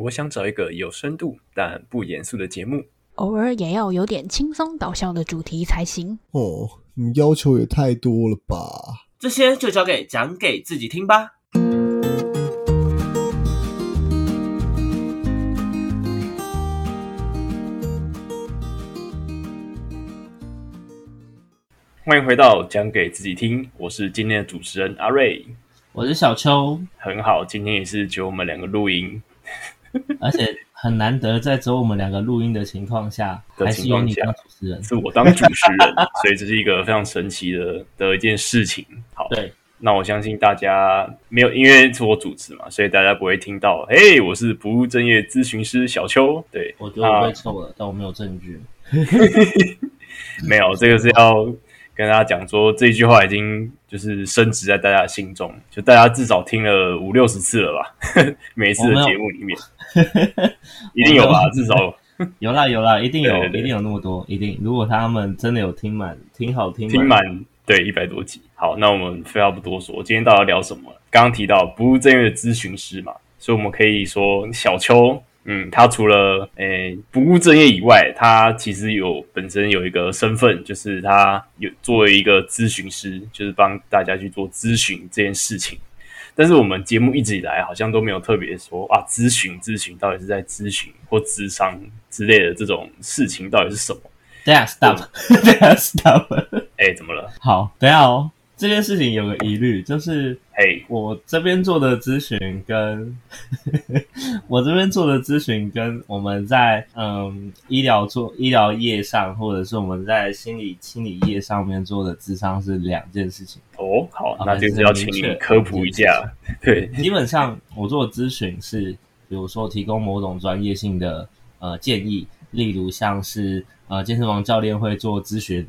我想找一个有深度但不严肃的节目，偶尔也要有点轻松搞笑的主题才行。哦，你要求也太多了吧？这些就交给讲给自己听吧。欢迎回到讲给自己听，我是今天的主持人阿瑞。我是小秋，很好，今天也是只有我们两个录音，而且很难得在只有我们两个录音的情况下，还是你当主持人。是我当主持人，所以这是一个非常神奇的的一件事情。好，对，那我相信大家没有，因为是我主持嘛，所以大家不会听到，嘿，我是不务正业咨询师小邱。对，我觉得我被臭了，但我没有证据。没有，这个是要跟大家讲说，这句话已经就是升值在大家心中，就大家至少听了五六十次了吧，每一次的节目里面，一定有吧，至少 有啦有啦，一定有，对对对一定有那么多，一定。如果他们真的有听满，听好听听满对一百多集。好，那我们废话不多说，今天到底要聊什么？刚刚提到不务正业的咨询师嘛，所以我们可以说小邱，嗯，他除了诶、不务正业以外，他其实有本身有一个身份，就是他有作为一个咨询师，就是帮大家去做咨询这件事情。但是我们节目一直以来好像都没有特别说啊，咨询咨询到底是在咨询或咨商之类的这种事情到底是什么？等一下 stop，等一下 stop。哎，怎么了？好，等一下哦。这件事情有个疑虑，就是嘿，我这边做的咨询跟 我这边做的咨询跟我们在嗯医疗做医疗业上，或者是我们在心理心理业上面做的智商是两件事情。哦，好，那就是要请你科普一下。对，基本上我做的咨询是，比如说提供某种专业性的呃建议，例如像是呃健身房教练会做咨询，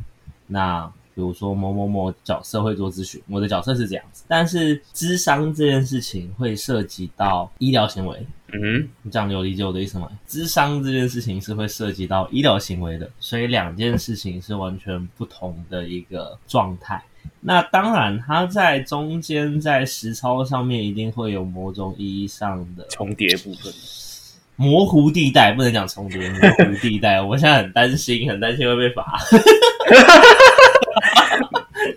那比如说某某某角色会做咨询，我的角色是这样子。但是智商这件事情会涉及到医疗行为，嗯你这样你有理解我的意思吗？智商这件事情是会涉及到医疗行为的，所以两件事情是完全不同的一个状态。那当然，它在中间在实操上面一定会有某种意义上的重叠部分。模糊地带，不能讲重叠，模糊地带。我现在很担心，很担心会被罚。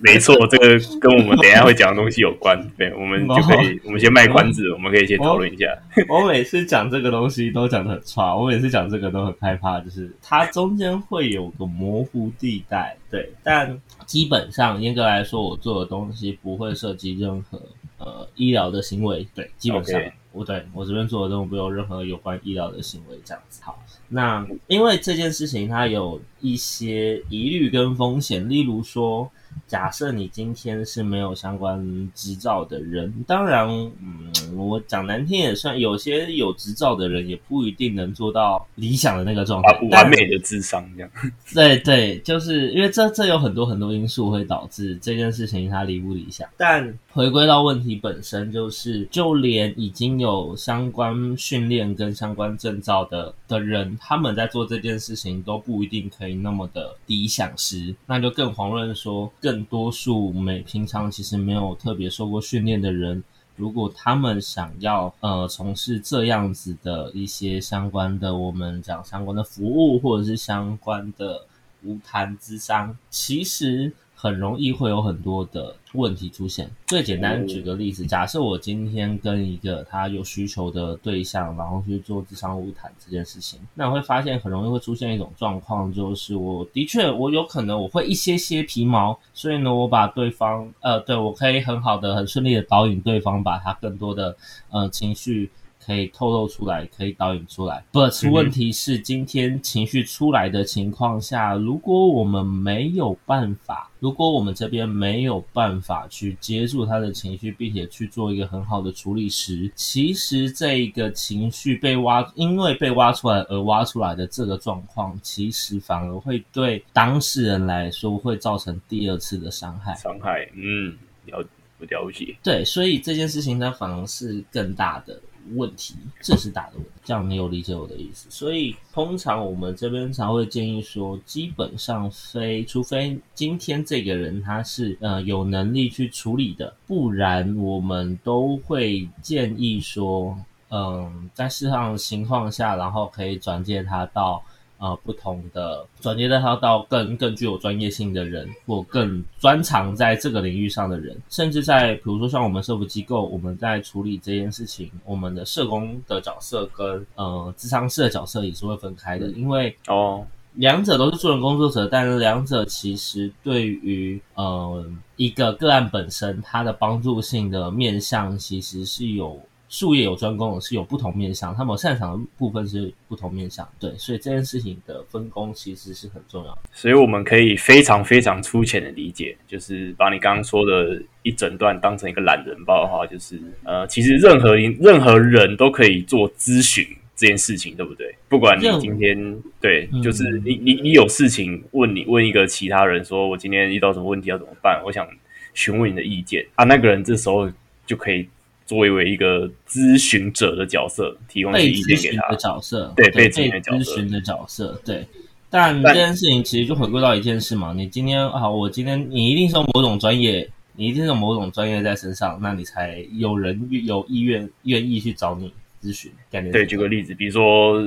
没错，这个跟我们等一下会讲的东西有关。对，我们就可以，我们先卖关子，我们可以先讨论一下。我每次讲这个东西都讲的很差，我每次讲这个都很害怕，就是它中间会有个模糊地带，对，但基本上严格来说，我做的东西不会涉及任何呃医疗的行为，对，基本上我对我这边做的都不有任何有关医疗的行为，这样子。好，那因为这件事情它有一些疑虑跟风险，例如说。假设你今天是没有相关执照的人，当然，嗯，我讲难听也算，有些有执照的人也不一定能做到理想的那个状态啊，，完美的智商这样。对对，就是因为这这有很多很多因素会导致这件事情它理不理想。但回归到问题本身，就是就连已经有相关训练跟相关证照的的人，他们在做这件事情都不一定可以那么的理想时，那就更遑论说更多数没平常其实没有特别受过训练的人。如果他们想要呃从事这样子的一些相关的，我们讲相关的服务或者是相关的无谈之商，其实很容易会有很多的问题出现。最简单举个例子，假设我今天跟一个他有需求的对象，然后去做智商无谈这件事情，那我会发现很容易会出现一种状况，就是我的确我有可能我会一些些皮毛，所以呢，我把对方呃，对我可以很好的、很顺利的导引对方，把他更多的呃情绪。可以透露出来，可以导演出来。But 问题是，今天情绪出来的情况下，如果我们没有办法，如果我们这边没有办法去接住他的情绪，并且去做一个很好的处理时，其实这一个情绪被挖，因为被挖出来而挖出来的这个状况，其实反而会对当事人来说会造成第二次的伤害。伤害，嗯，了我了解。对，所以这件事情它反而是更大的问题，这是大的问题。这样你有理解我的意思？所以通常我们这边才会建议说，基本上非除非今天这个人他是呃有能力去处理的，不然我们都会建议说。嗯，在适当情况下，然后可以转介他到呃不同的转接他到更更具有专业性的人，或更专长在这个领域上的人，甚至在比如说像我们社福机构，我们在处理这件事情，我们的社工的角色跟呃智商师的角色也是会分开的，因为哦，两者都是助人工作者，但是两者其实对于呃一个个案本身，它的帮助性的面向其实是有术业有专攻，是有不同面向，他们擅长的部分是不同面向。对，所以这件事情的分工其实是很重要的。所以我们可以非常非常粗浅的理解，就是把你刚刚说的一整段当成一个懒人包的话，就是呃，其实任何任何人都可以做咨询这件事情，对不对？不管你今天对，嗯就是你你你有事情问你问一个其他人说，我今天遇到什么问题要怎么办？我想询问你的意见啊，那个人这时候就可以作为一个咨询者的角色，提供一些被意见给他咨询的。角色，对被被咨询的角色咨询的角色，对。但但这件事情其实就回归到一件事嘛，你今天啊，我今天你一定是有某种专业，你一定是有某种专业在身上，那你才有人有意愿愿意去找你咨询。感觉对，举个例子，比如说，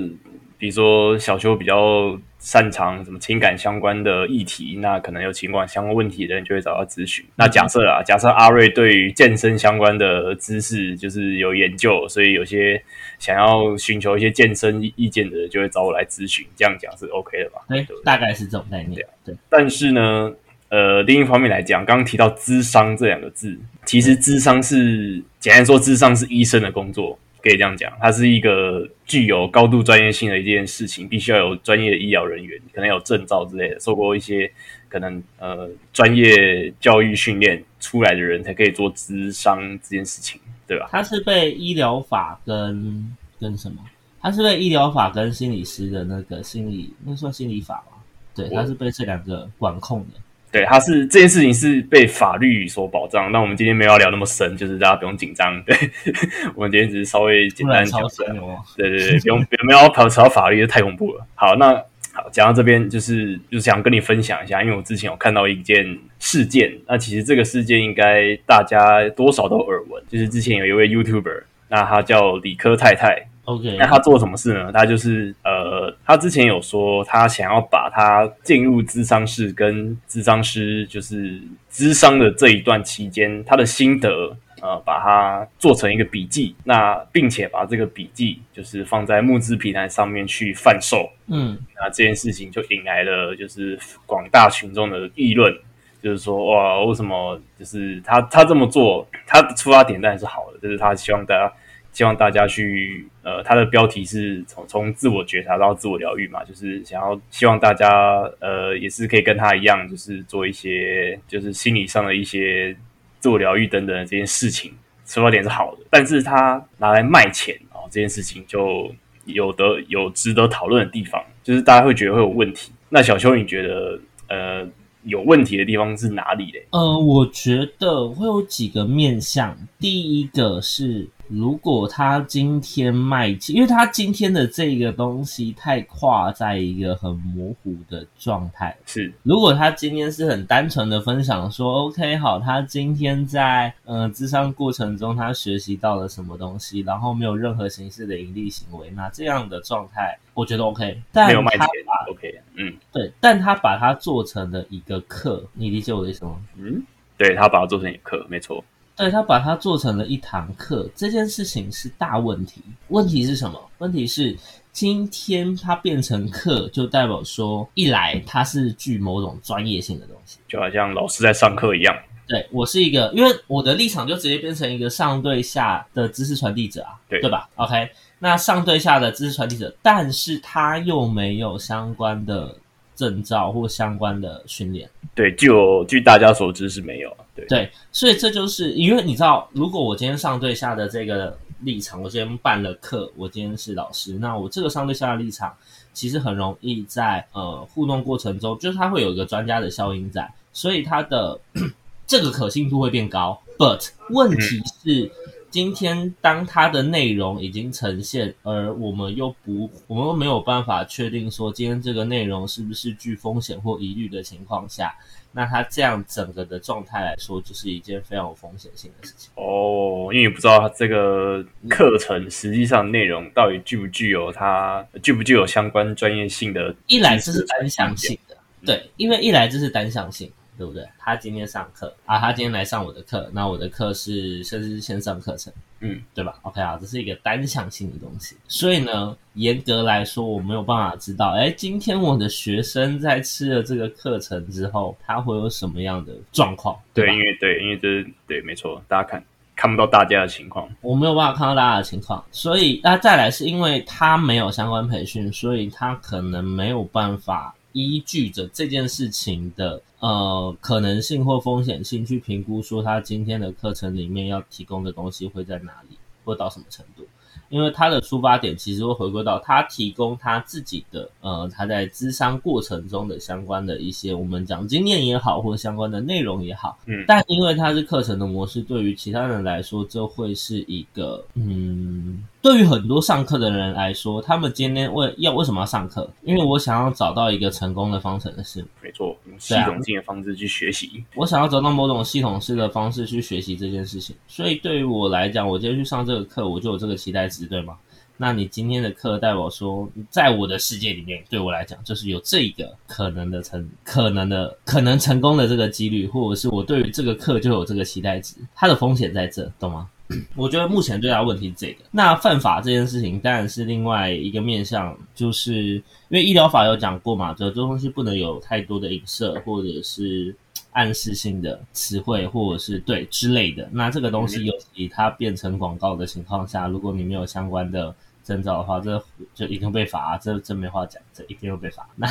比如说小修比较擅长什么情感相关的议题，那可能有情感相关问题的人就会找他咨询。那假设啊，假设阿瑞对于健身相关的知识就是有研究，所以有些想要寻求一些健身意见的人就会找我来咨询，这样讲是 OK 的吧？对对，对大概是这种概念。对，但是呢，呃，另一方面来讲，刚刚提到“智商”这两个字，其实智商是简单说，智商是医生的工作，可以这样讲，它是一个具有高度专业性的一件事情，必须要有专业的医疗人员，可能有证照之类的，受过一些可能呃专业教育训练出来的人才可以做咨商这件事情，对吧？他是被医疗法跟跟什么？他是被医疗法跟心理师的那个心理，那算心理法吗？对，我它是被这两个管控的。对，它是这件事情是被法律所保障。那我们今天没有要聊那么深，就是大家不用紧张。对，我们今天只是稍微简单讲对对对，不用 不要跑扯到法律，这太恐怖了。好，那好讲到这边，就是就是想跟你分享一下，因为我之前有看到一件事件，那其实这个事件应该大家多少都耳闻，就是之前有一位 YouTuber，那他叫理科太太，OK，那他做什么事呢？他就是呃，他之前有说他想要把他进入咨商室跟咨商师就是咨商的这一段期间，他的心得呃，把它做成一个笔记，那并且把这个笔记就是放在募资平台上面去贩售。嗯，那这件事情就引来了就是广大群众的议论，就是说哇，为什么就是他他这么做，他的出发点当然是好的，就是他希望大家希望大家去呃，他的标题是从从自我觉察到自我疗愈嘛，就是想要希望大家呃也是可以跟他一样，就是做一些就是心理上的一些自我疗愈等等这件事情，出发点是好的，但是他拿来卖钱哦，这件事情就有的有值得讨论的地方，就是大家会觉得会有问题。那小邱，你觉得呃有问题的地方是哪里嘞？呃，我觉得会有几个面向。第一个是，如果他今天卖，因为他今天的这个东西太跨在一个很模糊的状态。是如果他今天是很单纯的分享说，OK，好，他今天在呃智商过程中他学习到了什么东西，然后没有任何形式的盈利行为，那这样的状态我觉得 OK。但没有卖钱他，OK，嗯对，但他把它做成了一个课，你理解我的意思吗？嗯，对他把它做成一个课，没错，对他把它做成了一堂课，这件事情是大问题。问题是什么？问题是今天它变成课，就代表说，一来它是具某种专业性的东西。就好像老师在上课一样。对我是一个，因为我的立场就直接变成一个上对下的知识传递者啊，对对吧？OK，那上对下的知识传递者，但是他又没有相关的证照或相关的训练。对，据我据大家所知是没有，对，所以这就是因为你知道，如果我今天上对下的这个立场，我今天办了课，我今天是老师，那我这个上对下的立场，其实很容易在呃互动过程中，就是它会有一个专家的效应在，所以它的 这个可信度会变高。But 问题是，今天当它的内容已经呈现，而我们又不，我们又没有办法确定说今天这个内容是不是具风险或疑虑的情况下，那他这样整个的状态来说，就是一件非常有风险性的事情。哦，因为你不知道他这个课程实际上内容到底具不具有它具不具有相关专业性的，一来这是单向性的，对，因为一来这是单向性。对不对？他今天上课啊，他今天来上我的课，那我的课是甚至是线上课程，嗯，对吧？OK 啊，这是一个单向性的东西，所以呢，严格来说，我没有办法知道，哎，今天我的学生在吃了这个课程之后，他会有什么样的状况？对，吧因为对，因为这是对，没错，大家看看不到大家的情况，我没有办法看到大家的情况，所以那再来是因为他没有相关培训，所以他可能没有办法依据着这件事情的呃可能性或风险性去评估，说他今天的课程里面要提供的东西会在哪里，或到什么程度。因为他的出发点其实会回归到他提供他自己的呃他在咨商过程中的相关的一些我们讲经验也好，或相关的内容也好，嗯但因为它是课程的模式，对于其他人来说，这会是一个嗯，对于很多上课的人来说，他们今天为要为什么要上课？因为我想要找到一个成功的方程式，没错，用系统性的方式去学习，我想要找到某种系统式的方式去学习这件事情。所以对于我来讲，我今天去上这个课，我就有这个期待值，对吗？那你今天的课代表说，在我的世界里面，对我来讲，就是有这一个可能的成可能的可能成功的这个几率，或者是我对于这个课就有这个期待值，它的风险在这，懂吗？我觉得目前最大的问题是这个。那犯法这件事情当然是另外一个面向，就是因为医疗法有讲过嘛，这这东西不能有太多的影射或者是暗示性的词汇，或者是对之类的。那这个东西，尤其它变成广告的情况下，如果你没有相关的证照的话，这就一定被罚，这这没话讲，这一定会被罚。那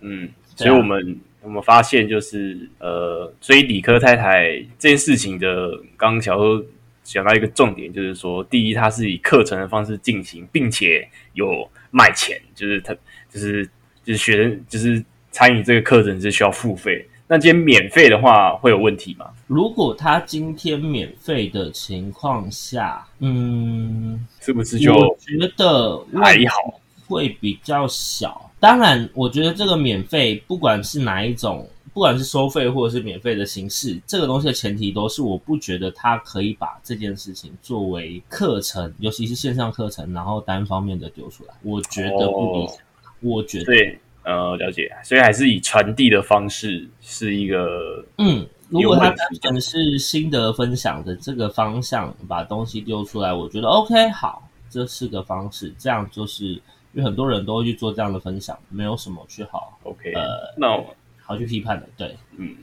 嗯，所以我们我们发现就是呃，追理科太太这件事情的，刚刚小周讲到一个重点，就是说，第一，它是以课程的方式进行，并且有卖钱，就是他就是就是学生就是参与这个课程是需要付费。那今天免费的话会有问题吗？如果他今天免费的情况下，嗯，是不是就我觉得还好？会比较小。当然，我觉得这个免费，不管是哪一种，不管是收费或者是免费的形式，这个东西的前提都是我不觉得他可以把这件事情作为课程，尤其是线上课程，然后单方面的丢出来，我觉得不理想。我觉得，对，呃，了解。所以还是以传递的方式是一个嗯，如果它有问题单纯是心得分享的这个方向，把东西丢出来，我觉得 OK，好，这是个方式。这样就是因为很多人都会去做这样的分享，没有什么去好 OK。呃那我好去批判的。对，嗯，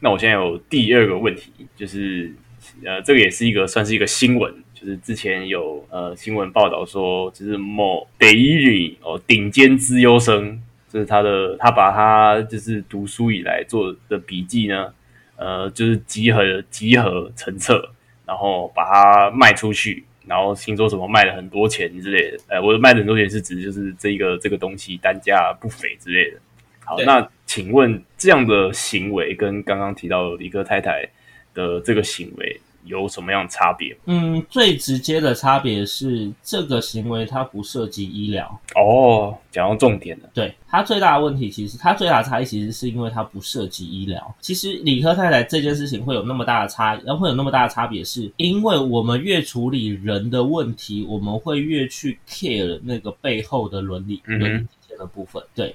那我现在有第二个问题，就是呃，这个也是一个算是一个新闻，就是之前有呃新闻报道说，就是某北一女哦顶尖资优生，就是他的他把他就是读书以来做的笔记呢，呃，就是集合集合成册，然后把它卖出去。然后听说什么卖了很多钱之类的，呃，我卖了很多钱是指就是这个这个东西单价不菲之类的。好，那请问这样的行为跟刚刚提到的李克太太的这个行为有什么样的差别？嗯，最直接的差别是这个行为它不涉及医疗。哦，讲到重点了，对它最大的问题，其实它最大的差异其实是因为它不涉及医疗。其实理科太太这件事情会有那么大的差，然后，会有那么大的差别，是因为我们越处理人的问题，我们会越去 care 那个背后的伦理、嗯伦理的部分。对，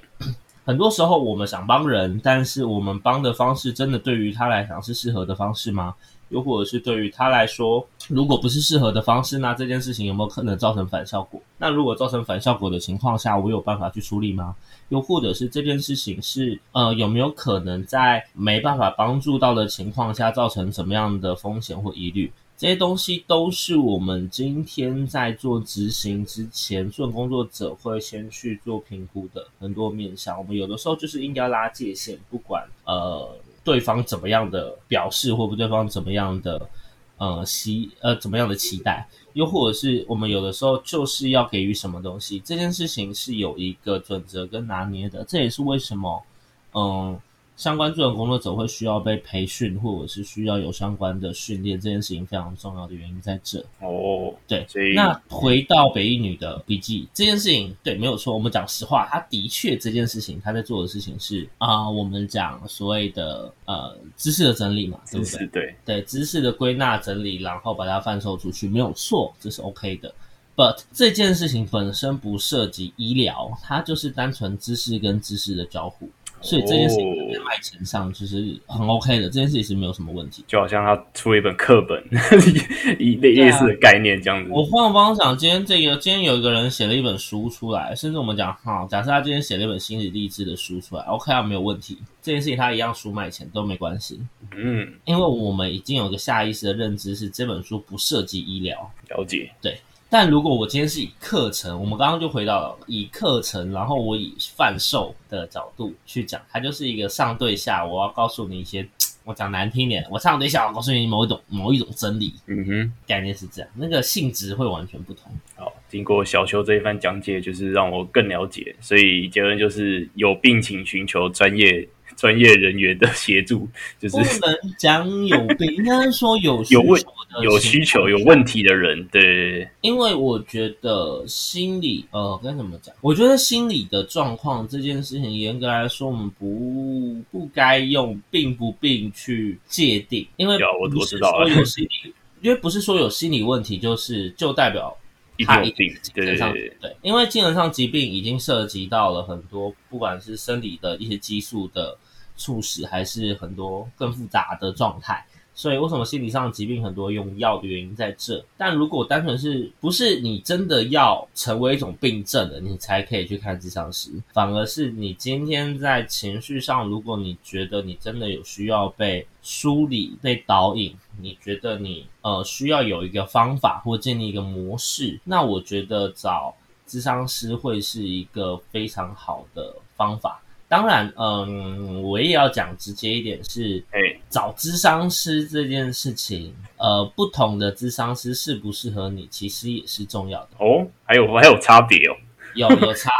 很多时候我们想帮人，但是我们帮的方式真的对于他来讲是适合的方式吗？又或者是对于他来说，如果不是适合的方式，那这件事情有没有可能造成反效果？那如果造成反效果的情况下，我有办法去处理吗？又或者是这件事情是呃有没有可能在没办法帮助到的情况下，造成什么样的风险或疑虑？这些东西都是我们今天在做执行之前，做工作者会先去做评估的很多面向。我们有的时候就是应该拉界限，不管呃对方怎么样的表示，或不对方怎么样的呃期呃怎么样的期待，又或者是我们有的时候就是要给予什么东西，这件事情是有一个准则跟拿捏的。这也是为什么嗯。相关助人工作者会需要被培训，或者是需要有相关的训练，这件事情非常重要的原因在这。哦，对，所以那回到北一女的笔记这件事情，对，没有错。我们讲实话，他的确这件事情她在做的事情是啊、我们讲所谓的呃知识的整理嘛，对不对？对，对知识的归纳整理，然后把它贩售出去，没有错，这是 OK 的。But 这件事情本身不涉及医疗，它就是单纯知识跟知识的交互，所以这件事情在卖钱上其实很 OK 的，这件事情是没有什么问题。就好像他出了一本课本，一类类似的概念这样子。我换个方向讲，今天这个今天有一个人写了一本书出来，甚至我们讲哈，假设他今天写了一本心理励志的书出来，OK 啊，没有问题。这件事情他一样书卖钱都没关系，嗯，因为我们已经有一个下意识的认知是这本书不涉及医疗。了解。但如果我今天是以课程，我们刚刚就回到了以课程，然后我以贩售的角度去讲，它就是一个上对下，我要告诉你一些，我讲难听点，我上对下，我告诉你某一种某一种真理，嗯哼，概念是这样，那个性质会完全不同。好，经过小邱这一番讲解，就是让我更了解，所以结论就是有病请寻求专业专业人员的协助，就是不能讲有病，应该是说有 需有问有需求、有问题的人，对对对，因为我觉得心理，呃，该怎么讲？我觉得心理的状况这件事情，严格来说，我们不不该用病不病去界定，因为我知道说有心理，因为不是说有心理问题就是就代表一定他一有病，对对精神上对，对，因为精神上疾病已经涉及到了很多，不管是生理的一些激素的促使，还是很多更复杂的状态。所以为什么心理上疾病很多用药的原因在这？但如果单纯是不是你真的要成为一种病症了，你才可以去看智商师，反而是你今天在情绪上，如果你觉得你真的有需要被梳理、被导引，你觉得你呃需要有一个方法或建立一个模式，那我觉得找智商师会是一个非常好的方法。当然，嗯，我也要讲直接一点是，哎，找咨商师这件事情，呃，不同的咨商师适不适合你，其实也是重要的，哦，还有还有差别哦，有有差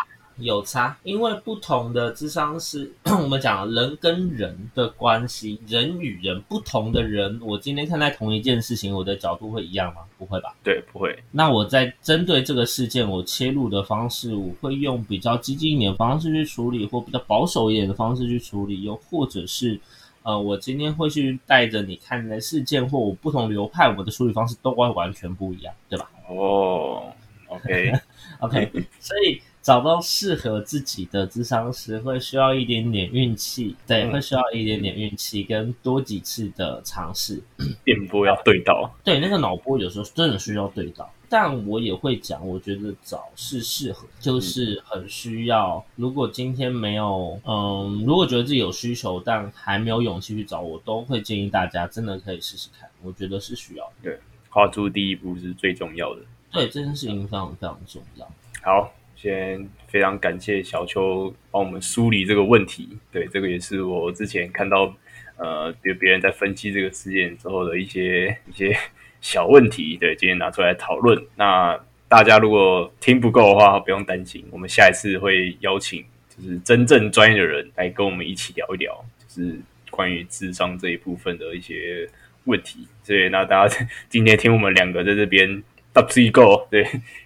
有差，因为不同的智商是，我们讲人跟人的关系，人与人不同的人，我今天看待同一件事情，我的角度会一样吗？不会吧？对，不会，那我在针对这个事件，我切入的方式，我会用比较激进一点的方式去处理，或比较保守一点的方式去处理，又或者是，呃，我今天会去带着你看的事件，或我不同流派，我的处理方式都会完全不一样，对吧哦，OK，？OK，所以找到适合自己的智商师，会需要一点点运气，对，嗯会需要一点点运气跟多几次的尝试。电波要对到，对，那个脑波有时候真的需要对到，但我也会讲，我觉得找是适合，就是很需要。如果今天没有，嗯，如果觉得自己有需求，但还没有勇气去找，我都会建议大家真的可以试试看，我觉得是需要的。跨出第一步是最重要的。对，这件事情非常非常重要。好，先非常感谢小邱帮我们梳理这个问题。对，这个也是我之前看到呃，别别人在分析这个事件之后的一些 一些小问题。对，今天拿出来讨论。那大家如果听不够的话，不用担心，我们下一次会邀请就是真正专业的人来跟我们一起聊一聊，就是关于智商这一部分的一些问题。所以那大家今天听我们两个在这边 up to go，对，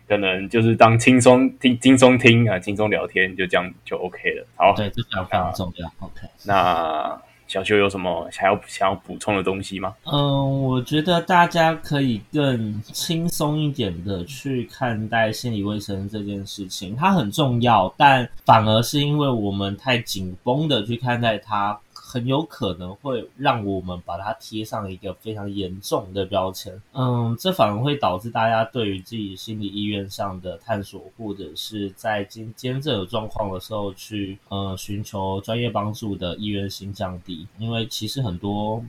可能就是当轻松听、轻松听啊，轻松聊天，就这样就 OK 了。好，对，这非常非常重要。OK。那小修有什么想要想要补充的东西吗？嗯，我觉得大家可以更轻松一点的去看待心理卫生这件事情，它很重要，但反而是因为我们太紧绷的去看待它，很有可能会让我们把它贴上一个非常严重的标签。嗯，这反而会导致大家对于自己心理意愿上的探索，或者是在今今这有状况的时候去呃寻求专业帮助的意愿性降低，因为其实很多。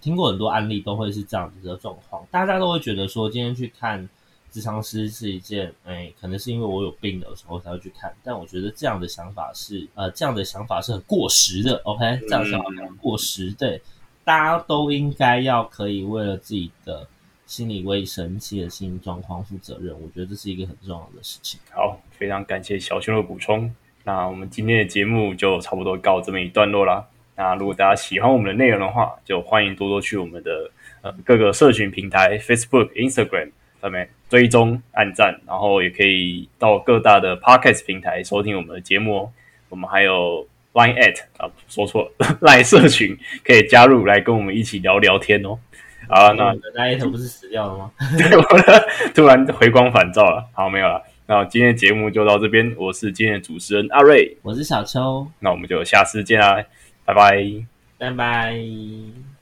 听过很多案例都会是这样子的状况，大家都会觉得说今天去看智商师是一件，哎，可能是因为我有病的时候才会去看，但我觉得这样的想法是，呃，这样的想法是很过时的，OK，这样的想法很过时，对，大家都应该要可以为了自己的心理卫生、自己的心理状况负责任，我觉得这是一个很重要的事情。好，非常感谢小熊的补充。那我们今天的节目就差不多告这么一段落啦。那如果大家喜欢我们的内容的话，就欢迎多多去我们的呃各个社群平台 Facebook、Instagram 上面追踪、按赞，然后也可以到各大的 Podcast 平台收听我们的节目哦。我们还有 Line at 啊，说错了，Line 社群可以加入来跟我们一起聊聊天哦。啊，那你的那一头不是死掉了吗？对我突然回光返照了。好，没有了。那今天的节目就到这边，我是今天的主持人阿瑞，我是小秋，那我们就下次见啦，拜拜。拜拜。